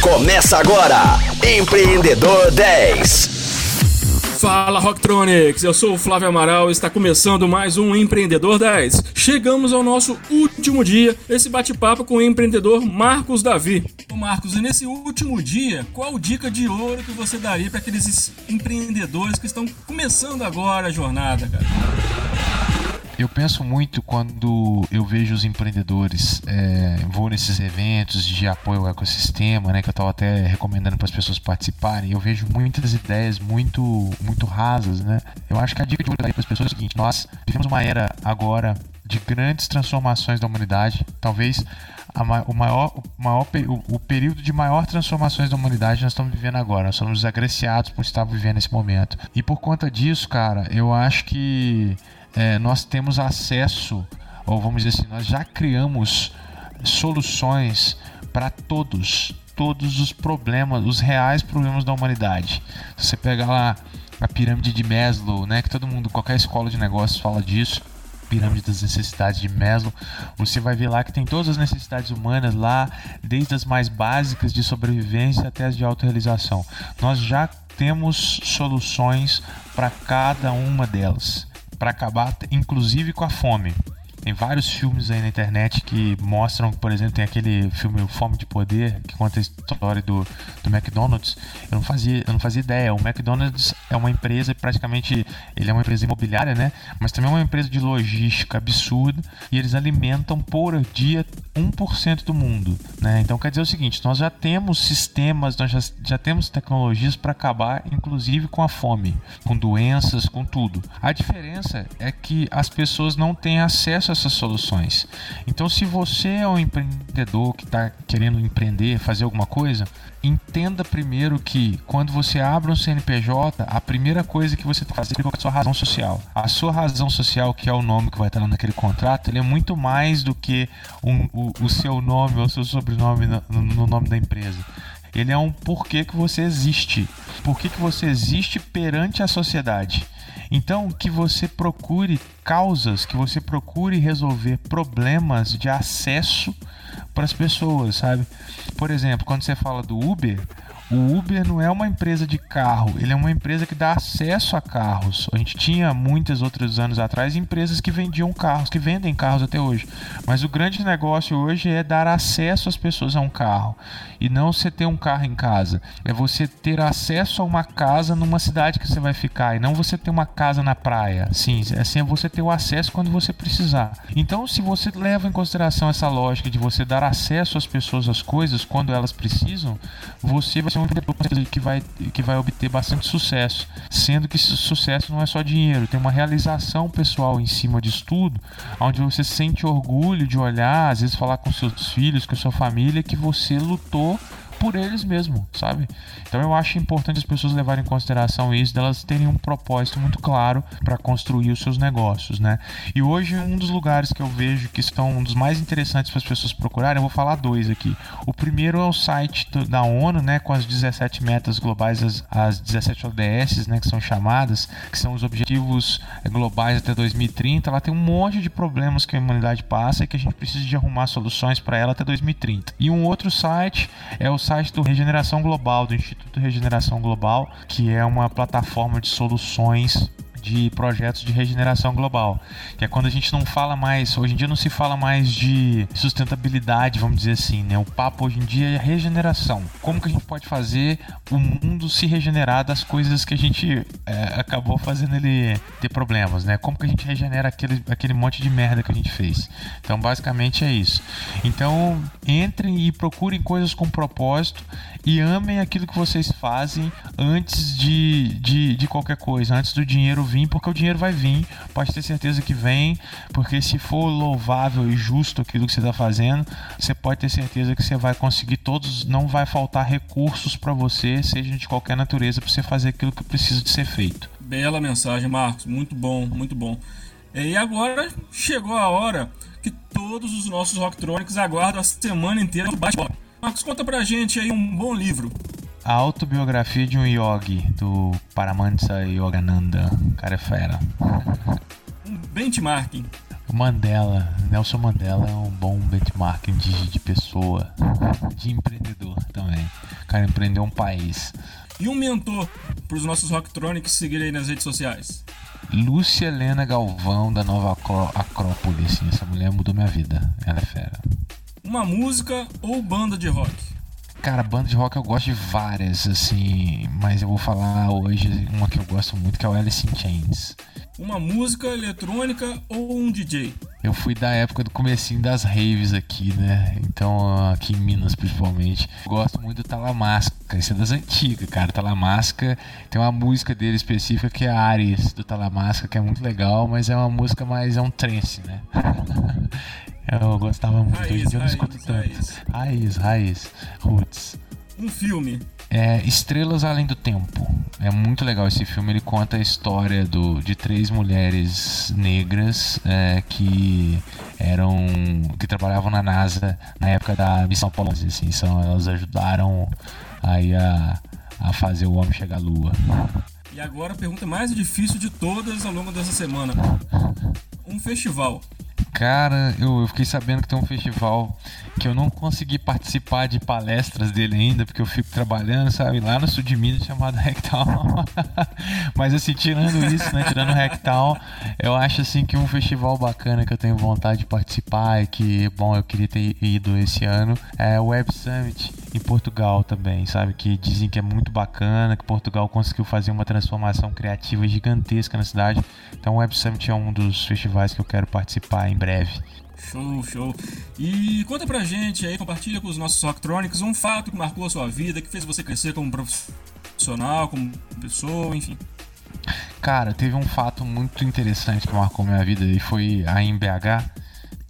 Começa agora, Empreendedor 10. Fala Rocktronics, eu sou o Flávio Amaral e está começando mais um Empreendedor 10. Chegamos ao nosso último dia, esse bate-papo com o empreendedor Marcos Davi. Ô Marcos, e nesse último dia, qual dica de ouro que você daria para aqueles empreendedores que estão começando agora a jornada, cara? Eu penso muito quando eu vejo os empreendedores, é, vou nesses eventos de apoio ao ecossistema, né, que eu estava até recomendando para as pessoas participarem. Eu vejo muitas ideias muito, muito rasas, né. Eu acho que a dica de ouro para as pessoas é o seguinte: nós vivemos uma era agora de grandes transformações da humanidade, talvez o maior, o, maior o, o, período de maior transformações da humanidade nós estamos vivendo agora. Nós somos agraciados por estar vivendo esse momento. E por conta disso, cara, eu acho que é, nós temos acesso, ou vamos dizer assim, nós já criamos soluções para todos, todos os problemas, os reais problemas da humanidade. Se você pegar lá a pirâmide de Maslow, né, que todo mundo, qualquer escola de negócios fala disso, pirâmide das necessidades de Maslow, você vai ver lá que tem todas as necessidades humanas lá, desde as mais básicas de sobrevivência até as de autorrealização. Nós já temos soluções para cada uma delas para acabar, inclusive com a fome. Tem vários filmes aí na internet que mostram, por exemplo, tem aquele filme Fome de Poder, que conta a história do, do McDonald's. Eu não fazia, eu não fazia ideia. O McDonald's é uma empresa, praticamente, ele é uma empresa imobiliária, né? Mas também é uma empresa de logística absurda e eles alimentam por dia 1% do mundo, né? Então quer dizer o seguinte, nós já temos sistemas, nós já, já temos tecnologias para acabar, inclusive com a fome, com doenças, com tudo. A diferença é que as pessoas não têm acesso essas soluções. Então, se você é um empreendedor que está querendo empreender, fazer alguma coisa, entenda primeiro que quando você abre um CNPJ, a primeira coisa que você tem que fazer é a sua razão social. A sua razão social, que é o nome que vai estar naquele contrato, ele é muito mais do que um, o, o, seu nome ou o seu sobrenome no, no nome da empresa ele é um porquê que você existe. Por que, que você existe perante a sociedade. Então, que você procure causas, que você procure resolver problemas de acesso para as pessoas, sabe? Por exemplo, quando você fala do Uber, o Uber não é uma empresa de carro, ele é uma empresa que dá acesso a carros. A gente tinha muitos outros anos atrás empresas que vendiam carros, que vendem carros até hoje. Mas o grande negócio hoje é dar acesso às pessoas a um carro e não você ter um carro em casa. É você ter acesso a uma casa numa cidade que você vai ficar e não você ter uma casa na praia. Sim, assim é você ter o acesso quando você precisar. Então, se você leva em consideração essa lógica de você dar acesso às pessoas às coisas quando elas precisam, você vai ser que vai, que vai obter bastante sucesso. Sendo que esse sucesso não é só dinheiro, tem uma realização pessoal em cima disso tudo, onde você sente orgulho de olhar, às vezes falar com seus filhos, com sua família, que você lutou por eles mesmo, sabe? Então eu acho importante as pessoas levarem em consideração isso, delas terem um propósito muito claro para construir os seus negócios, né? E hoje um dos lugares que eu vejo que estão um dos mais interessantes para as pessoas procurarem, eu vou falar dois aqui. O primeiro é o site da ONU, né, com as 17 metas globais, as, as 17 ODS, né, que são chamadas, que são os objetivos eh, globais até 2030. Lá tem um monte de problemas que a humanidade passa e que a gente precisa de arrumar soluções para ela até 2030. E um outro site é o site do Regeneração Global, do Instituto Regeneração Global, que é uma plataforma de soluções de projetos de regeneração global, que é quando a gente não fala mais, hoje em dia não se fala mais de sustentabilidade, vamos dizer assim, né? O papo hoje em dia é regeneração. Como que a gente pode fazer o mundo se regenerar das coisas que a gente é, acabou fazendo ele ter problemas, né? Como que a gente regenera aquele, aquele monte de merda que a gente fez. Então, basicamente é isso. Então, entrem e procurem coisas com propósito e amem aquilo que vocês fazem antes de, de, de qualquer coisa, antes do dinheiro vir, porque o dinheiro vai vir, pode ter certeza que vem, porque se for louvável e justo aquilo que você está fazendo, você pode ter certeza que você vai conseguir todos, não vai faltar recursos para você, seja de qualquer natureza, para você fazer aquilo que precisa de ser feito. Bela mensagem, Marcos, muito bom, muito bom. E agora chegou a hora que todos os nossos rocktronics aguardam a semana inteira do bate-bola. Marcos, conta pra gente aí um bom livro. A autobiografia de um yogi, do Paramahansa Yogananda. O cara é fera. Um benchmarking. O Mandela, Nelson Mandela é um bom benchmarking de, de pessoa, de empreendedor. também. O cara empreendeu um país. E um mentor para os nossos Rocktronics seguirem nas redes sociais? Lúcia Helena Galvão, da Nova Acrópole. Assim, essa mulher mudou minha vida. Ela é fera. Uma música ou banda de rock? Cara, banda de rock eu gosto de várias, assim, mas eu vou falar hoje uma que eu gosto muito, que é o Alice in Chains. Uma música eletrônica ou um DJ? Eu fui da época do comecinho das raves aqui, né? Então, aqui em Minas principalmente. Gosto muito do Talamasca, esse é das antigas, cara. Talamasca tem uma música dele específica que é Ares do Talamasca, que é muito legal, mas é uma música mais é um trance, né? Eu gostava muito, raiz, hoje eu não escuto tanto. raiz. Raiz, raiz, roots. Um filme? É Estrelas Além do Tempo. É muito legal esse filme. Ele conta a história do, de três mulheres negras é, que eram que trabalhavam na NASA na época da missão Apollo. Assim, são, elas ajudaram aí a, a fazer o homem chegar à Lua. E agora a pergunta mais difícil de todas ao longo dessa semana. Um festival. Cara, eu, eu fiquei sabendo que tem um festival que eu não consegui participar de palestras dele ainda, porque eu fico trabalhando, sabe, lá no sul de Minas chamado Rectal. Mas assim, tirando isso, né, tirando o Rectal, eu acho assim que um festival bacana que eu tenho vontade de participar e que, bom, eu queria ter ido esse ano é o Web Summit em Portugal também, sabe, que dizem que é muito bacana, que Portugal conseguiu fazer uma transformação criativa gigantesca na cidade. Então o Web Summit é um dos festivais que eu quero participar em breve. Show, show. E conta pra gente aí, compartilha com os nossos Rocktronics um fato que marcou a sua vida, que fez você crescer como profissional, como pessoa, enfim. Cara, teve um fato muito interessante que marcou minha vida e foi aí em BH.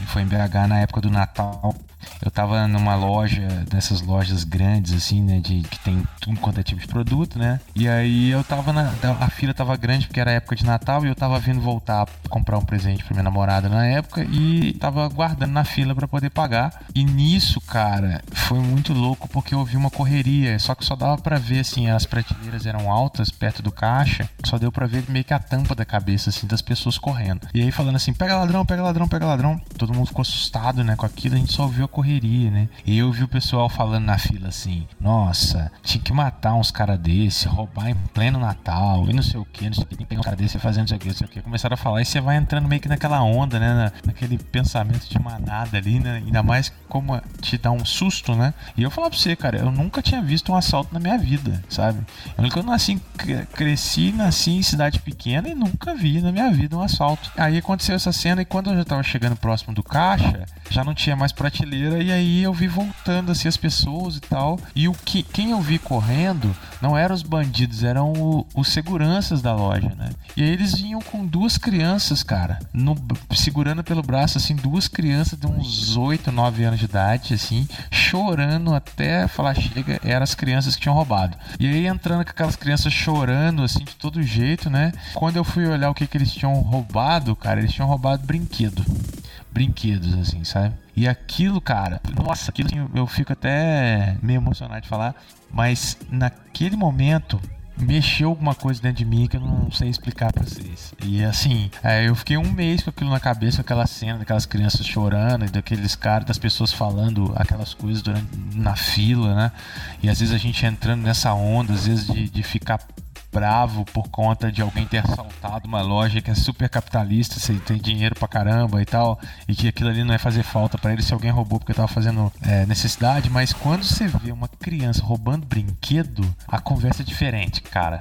E foi em BH na época do Natal. Eu tava numa loja, dessas lojas grandes, assim, né? De, que tem tudo quanto é tipo de produto, né? E aí eu tava na. A fila tava grande porque era época de Natal e eu tava vindo voltar pra comprar um presente pra minha namorada na época e tava guardando na fila pra poder pagar. E nisso, cara, foi muito louco porque eu ouvi uma correria. Só que só dava pra ver, assim, as prateleiras eram altas perto do caixa. Só deu pra ver meio que a tampa da cabeça, assim, das pessoas correndo. E aí falando assim: pega ladrão, pega ladrão, pega ladrão. Todo mundo ficou assustado, né, com aquilo. A gente só ouviu a correria, né? E eu vi o pessoal falando na fila assim: nossa, tinha que matar uns caras desse, roubar em pleno Natal e não sei o que, não sei o que, pegar um cara desse fazendo isso aqui, não sei o que. Começaram a falar e você vai entrando meio que naquela onda, né? na- naquele pensamento de manada ali, né? Ainda mais como te dá um susto, né? E eu falar pra você, cara, eu nunca tinha visto um assalto na minha vida, sabe? Eu nunca nasci, cre- cresci, nasci em cidade pequena e nunca vi na minha vida um assalto. Aí aconteceu essa cena e quando eu já tava chegando próximo do caixa, já não tinha mais prateleira e aí eu vi voltando assim as pessoas e tal. E o que quem eu vi correndo não eram os bandidos, eram o- os seguranças da loja, né? E aí eles vinham com duas crianças, cara, no- segurando pelo braço assim duas crianças de uns 8, 9 anos de idade, assim, chorando até falar chega, eram as crianças que tinham roubado. E aí entrando com aquelas crianças chorando assim de todo jeito, né? Quando eu fui olhar o que que eles tinham roubado, cara, eles tinham roubado brinquedo brinquedos, assim, sabe? E aquilo, cara, nossa, aquilo assim, eu fico até meio emocionado de falar, mas naquele momento mexeu alguma coisa dentro de mim que eu não sei explicar pra vocês. E assim, é, eu fiquei um mês com aquilo na cabeça, aquela cena daquelas crianças chorando, e daqueles caras, das pessoas falando aquelas coisas durante, na fila, né? E às vezes a gente entrando nessa onda, às vezes de, de ficar bravo por conta de alguém ter assaltado uma loja que é super capitalista, você tem dinheiro pra caramba e tal, e que aquilo ali não é fazer falta pra ele se alguém roubou porque tava fazendo é, necessidade, mas quando você vê uma criança roubando brinquedo, a conversa é diferente, cara.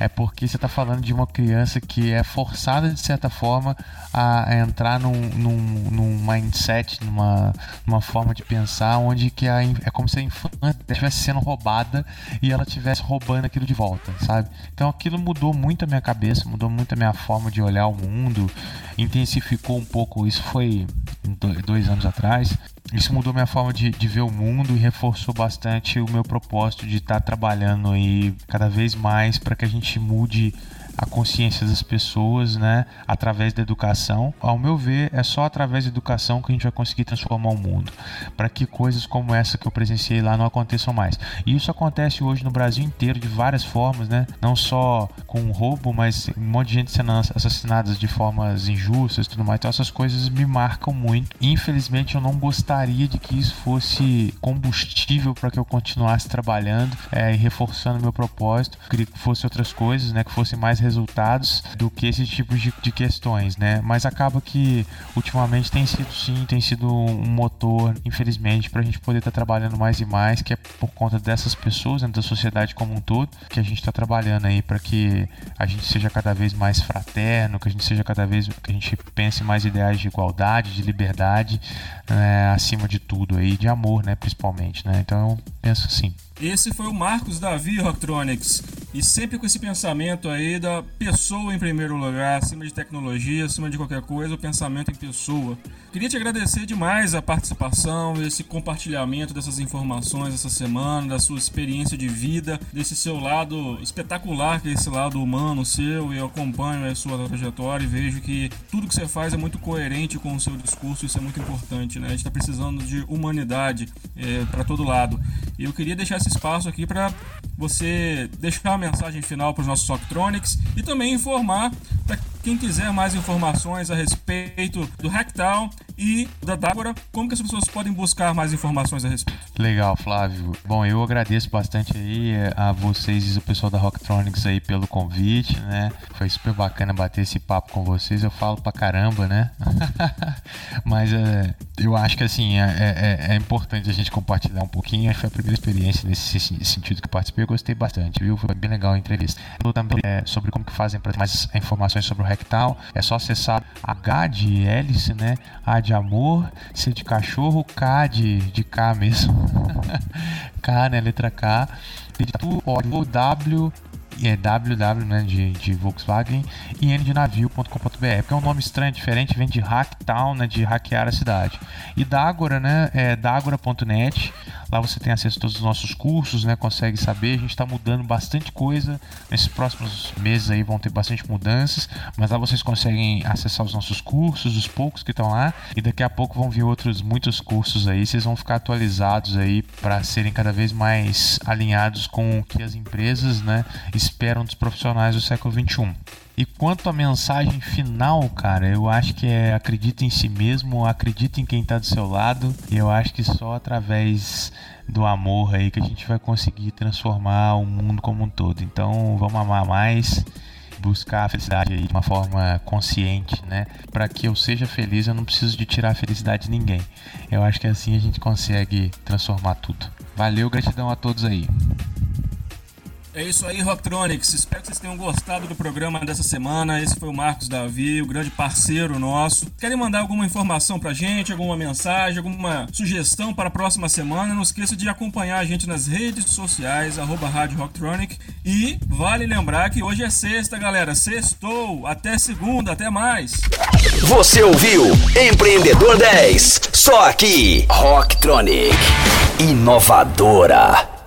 É porque você tá falando de uma criança que é forçada de certa forma a, entrar num, num, num mindset, numa, numa forma de pensar onde que a, é como se a infância estivesse sendo roubada e ela estivesse roubando aquilo de volta, sabe? Então aquilo mudou muito a minha cabeça, mudou muito a minha forma de olhar o mundo, intensificou um pouco. Isso foi do- dois anos atrás. Isso mudou minha forma de, de ver o mundo e reforçou bastante o meu propósito de estar trabalhando aí cada vez mais para que a gente mude a consciência das pessoas, né, através da educação. Ao meu ver, é só através da educação que a gente vai conseguir transformar o mundo, para que coisas como essa que eu presenciei lá não aconteçam mais. E isso acontece hoje no Brasil inteiro de várias formas, né? Não só com roubo, mas um monte de gente sendo assassinada de formas injustas, tudo mais. Então essas coisas me marcam muito. Infelizmente, eu não gostaria de que isso fosse combustível para que eu continuasse trabalhando é, e reforçando meu propósito. Queria que fosse outras coisas, né? Que fossem mais resultados do que esse tipo de, de questões, né? Mas acaba que ultimamente tem sido sim, tem sido um motor, infelizmente, para a gente poder estar tá trabalhando mais e mais, que é por conta dessas pessoas, né, da sociedade como um todo, que a gente está trabalhando aí para que a gente seja cada vez mais fraterno, que a gente seja cada vez que a gente pense mais ideais de igualdade, de liberdade, né, acima de tudo aí, de amor, né, principalmente, né? Então eu penso assim. Esse foi o Marcos Davi Rocktronics. E sempre com esse pensamento aí da pessoa em primeiro lugar, acima de tecnologia, acima de qualquer coisa, o pensamento em pessoa. Queria te agradecer demais a participação, esse compartilhamento dessas informações essa semana, da sua experiência de vida, desse seu lado espetacular, que é esse lado humano seu, e eu acompanho a sua trajetória e vejo que tudo que você faz é muito coerente com o seu discurso, isso é muito importante, né? A gente está precisando de humanidade é, para todo lado. E eu queria deixar esse espaço aqui para você deixar uma mensagem final para os nossos Socktronics e também informar para quem quiser mais informações a respeito do Hacktown e da Dágora, como que as pessoas podem buscar mais informações a respeito? Legal, Flávio. Bom, eu agradeço bastante aí eh, a vocês e o pessoal da Rocktronics aí pelo convite, né? Foi super bacana bater esse papo com vocês. Eu falo pra caramba, né? Mas é, eu acho que assim, é, é, é, importante a gente compartilhar um pouquinho. Acho que foi a primeira experiência nesse sentido que participei. Eu gostei bastante, viu? Foi bem legal a entrevista. Eu também é, sobre como que fazem para ter mais informações sobre o Hacktown. É só acessar H de hélice, né? A de amor, C de cachorro, K de, de K mesmo. K, né? Letra K. O W é WW né, de, de Volkswagen e N de navio.com.br, porque é um nome estranho, diferente, vem de Hacktown, né, de hackear a cidade. E Dagora, né, é dagora.net, lá você tem acesso a todos os nossos cursos, né, consegue saber, a gente está mudando bastante coisa, nesses próximos meses aí vão ter bastante mudanças, mas lá vocês conseguem acessar os nossos cursos, os poucos que estão lá, e daqui a pouco vão vir outros muitos cursos aí, vocês vão ficar atualizados aí para serem cada vez mais alinhados com o que as empresas, né, esperam dos profissionais do século XXI. E quanto à mensagem final, cara, eu acho que é acredita em si mesmo, acredita em quem está do seu lado. E eu acho que só através do amor aí que a gente vai conseguir transformar o mundo como um todo. Então, vamos amar mais, buscar a felicidade aí de uma forma consciente, né? Para que eu seja feliz, eu não preciso de tirar a felicidade de ninguém. Eu acho que assim a gente consegue transformar tudo. Valeu, gratidão a todos aí. É isso aí, Rocktronics. Espero que vocês tenham gostado do programa dessa semana. Esse foi o Marcos Davi, o grande parceiro nosso. Querem mandar alguma informação pra gente, alguma mensagem, alguma sugestão para a próxima semana? Não esqueça de acompanhar a gente nas redes sociais, arroba Rádio Rocktronic. E vale lembrar que hoje é sexta, galera. Sextou. Até segunda, até mais. Você ouviu Empreendedor 10. Só aqui, Rocktronic. Inovadora.